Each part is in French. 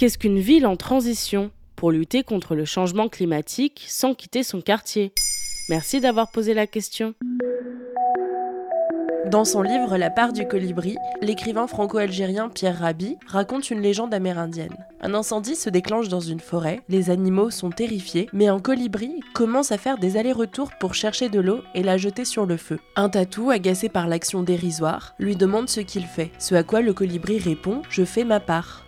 Qu'est-ce qu'une ville en transition pour lutter contre le changement climatique sans quitter son quartier? Merci d'avoir posé la question. Dans son livre La part du colibri, l'écrivain franco-algérien Pierre Rabhi raconte une légende amérindienne. Un incendie se déclenche dans une forêt, les animaux sont terrifiés, mais un colibri commence à faire des allers-retours pour chercher de l'eau et la jeter sur le feu. Un tatou, agacé par l'action dérisoire, lui demande ce qu'il fait, ce à quoi le colibri répond Je fais ma part.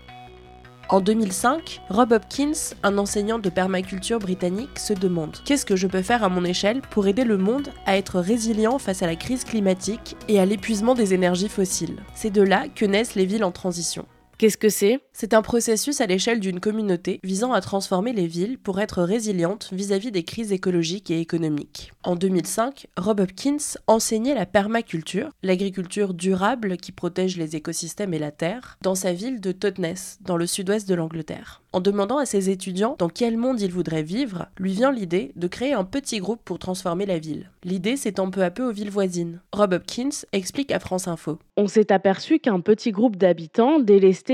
En 2005, Rob Hopkins, un enseignant de permaculture britannique, se demande Qu'est-ce que je peux faire à mon échelle pour aider le monde à être résilient face à la crise climatique et à l'épuisement des énergies fossiles? C'est de là que naissent les villes en transition. Qu'est-ce que c'est? C'est un processus à l'échelle d'une communauté visant à transformer les villes pour être résilientes vis-à-vis des crises écologiques et économiques. En 2005, Rob Hopkins enseignait la permaculture, l'agriculture durable qui protège les écosystèmes et la terre, dans sa ville de Totnes, dans le sud-ouest de l'Angleterre. En demandant à ses étudiants dans quel monde ils voudraient vivre, lui vient l'idée de créer un petit groupe pour transformer la ville. L'idée s'étend peu à peu aux villes voisines. Rob Hopkins explique à France Info. On s'est aperçu qu'un petit groupe d'habitants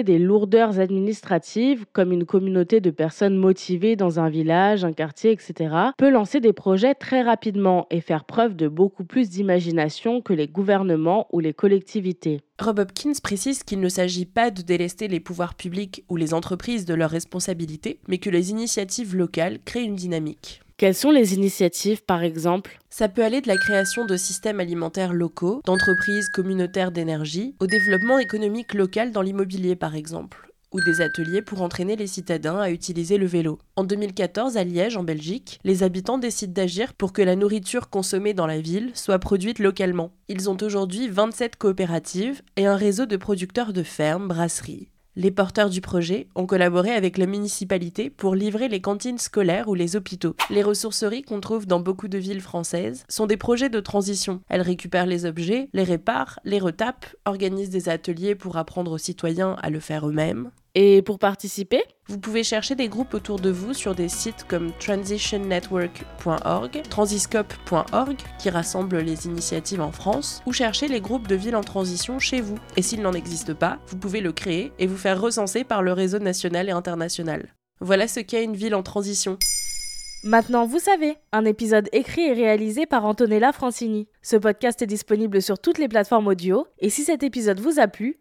des lourdeurs administratives comme une communauté de personnes motivées dans un village, un quartier, etc. peut lancer des projets très rapidement et faire preuve de beaucoup plus d'imagination que les gouvernements ou les collectivités. Rob Hopkins précise qu'il ne s'agit pas de délester les pouvoirs publics ou les entreprises de leurs responsabilités, mais que les initiatives locales créent une dynamique. Quelles sont les initiatives, par exemple? Ça peut aller de la création de systèmes alimentaires locaux, d'entreprises communautaires d'énergie, au développement économique local dans l'immobilier, par exemple ou des ateliers pour entraîner les citadins à utiliser le vélo. En 2014, à Liège, en Belgique, les habitants décident d'agir pour que la nourriture consommée dans la ville soit produite localement. Ils ont aujourd'hui 27 coopératives et un réseau de producteurs de fermes, brasseries. Les porteurs du projet ont collaboré avec la municipalité pour livrer les cantines scolaires ou les hôpitaux. Les ressourceries qu'on trouve dans beaucoup de villes françaises sont des projets de transition. Elles récupèrent les objets, les réparent, les retapent, organisent des ateliers pour apprendre aux citoyens à le faire eux-mêmes. Et pour participer Vous pouvez chercher des groupes autour de vous sur des sites comme transitionnetwork.org, transiscope.org qui rassemble les initiatives en France, ou chercher les groupes de villes en transition chez vous. Et s'il n'en existe pas, vous pouvez le créer et vous faire recenser par le réseau national et international. Voilà ce qu'est une ville en transition. Maintenant, vous savez, un épisode écrit et réalisé par Antonella Francini. Ce podcast est disponible sur toutes les plateformes audio, et si cet épisode vous a plu,